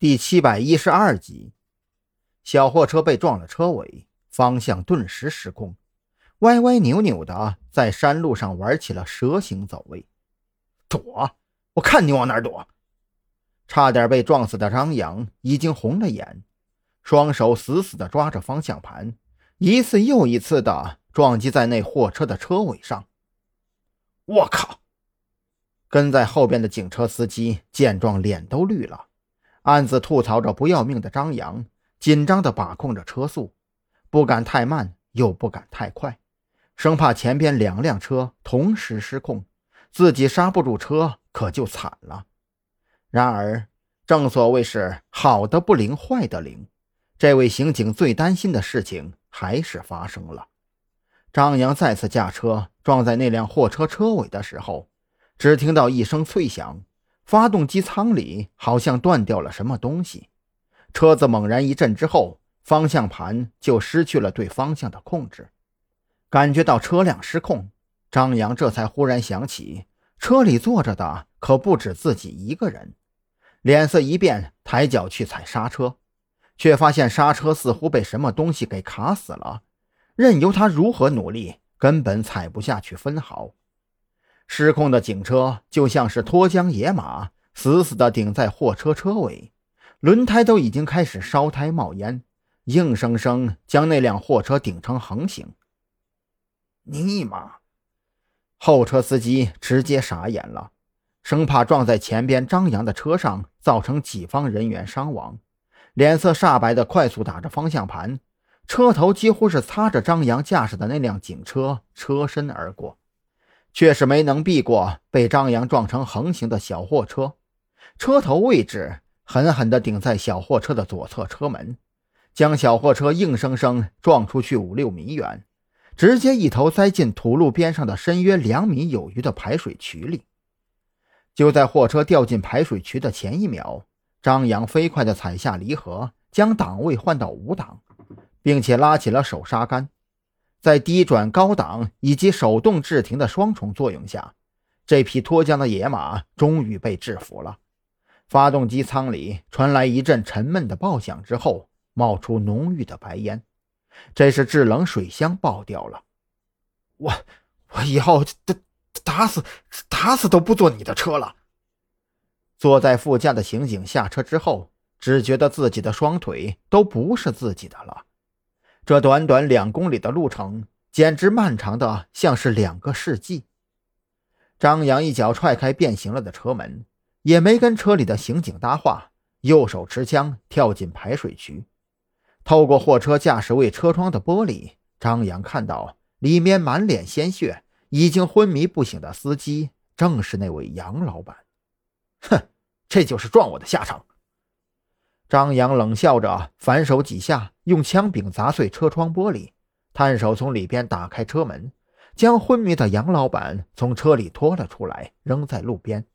第七百一十二集，小货车被撞了车尾，方向顿时失控，歪歪扭扭的在山路上玩起了蛇形走位。躲！我看你往哪躲！差点被撞死的张扬已经红了眼，双手死死的抓着方向盘，一次又一次的撞击在那货车的车尾上。我靠！跟在后边的警车司机见状，脸都绿了，暗自吐槽着不要命的张扬，紧张地把控着车速，不敢太慢，又不敢太快，生怕前边两辆车同时失控，自己刹不住车，可就惨了。然而，正所谓是好的不灵，坏的灵。这位刑警最担心的事情还是发生了。张扬再次驾车撞在那辆货车车尾的时候，只听到一声脆响，发动机舱里好像断掉了什么东西，车子猛然一震之后，方向盘就失去了对方向的控制。感觉到车辆失控，张扬这才忽然想起，车里坐着的可不止自己一个人。脸色一变，抬脚去踩刹车，却发现刹车似乎被什么东西给卡死了，任由他如何努力，根本踩不下去分毫。失控的警车就像是脱缰野马，死死地顶在货车车尾，轮胎都已经开始烧胎冒烟，硬生生将那辆货车顶成横行。尼玛！后车司机直接傻眼了。生怕撞在前边张扬的车上，造成己方人员伤亡，脸色煞白的快速打着方向盘，车头几乎是擦着张扬驾驶的那辆警车车身而过，却是没能避过被张扬撞成横行的小货车，车头位置狠狠地顶在小货车的左侧车门，将小货车硬生生撞出去五六米远，直接一头栽进土路边上的深约两米有余的排水渠里。就在货车掉进排水渠的前一秒，张扬飞快地踩下离合，将档位换到五档，并且拉起了手刹杆。在低转高档以及手动制停的双重作用下，这匹脱缰的野马终于被制服了。发动机舱里传来一阵沉闷的爆响之后，冒出浓郁的白烟，这是制冷水箱爆掉了。我我以后打打死打死都不坐你的车了。坐在副驾的刑警下车之后，只觉得自己的双腿都不是自己的了。这短短两公里的路程，简直漫长的像是两个世纪。张扬一脚踹开变形了的车门，也没跟车里的刑警搭话，右手持枪跳进排水渠。透过货车驾驶位车窗的玻璃，张扬看到里面满脸鲜血、已经昏迷不醒的司机，正是那位杨老板。哼，这就是撞我的下场。张扬冷笑着，反手几下，用枪柄砸碎车窗玻璃，探手从里边打开车门，将昏迷的杨老板从车里拖了出来，扔在路边。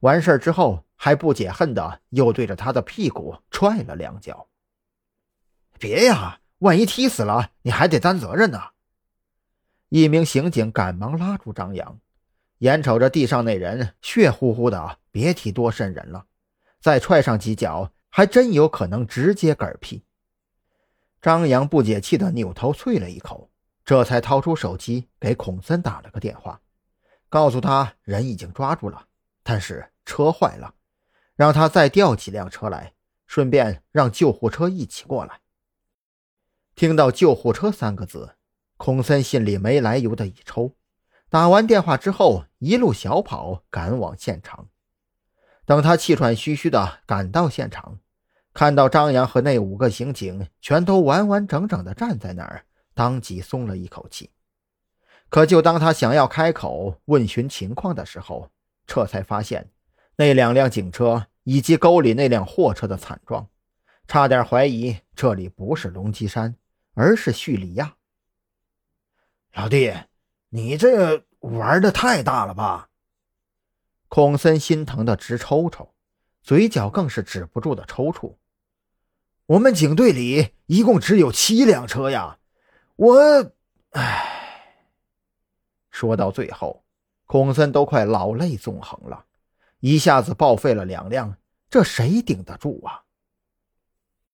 完事之后，还不解恨的又对着他的屁股踹了两脚。别呀，万一踢死了，你还得担责任呢。一名刑警赶忙拉住张扬。眼瞅着地上那人血乎乎的，别提多瘆人了，再踹上几脚，还真有可能直接嗝屁。张扬不解气的扭头啐了一口，这才掏出手机给孔森打了个电话，告诉他人已经抓住了，但是车坏了，让他再调几辆车来，顺便让救护车一起过来。听到“救护车”三个字，孔森心里没来由的一抽。打完电话之后，一路小跑赶往现场。等他气喘吁吁地赶到现场，看到张扬和那五个刑警全都完完整整的站在那儿，当即松了一口气。可就当他想要开口问询情况的时候，这才发现那两辆警车以及沟里那辆货车的惨状，差点怀疑这里不是龙脊山，而是叙利亚。老弟。你这玩的太大了吧！孔森心疼的直抽抽，嘴角更是止不住的抽搐。我们警队里一共只有七辆车呀，我……唉。说到最后，孔森都快老泪纵横了，一下子报废了两辆，这谁顶得住啊？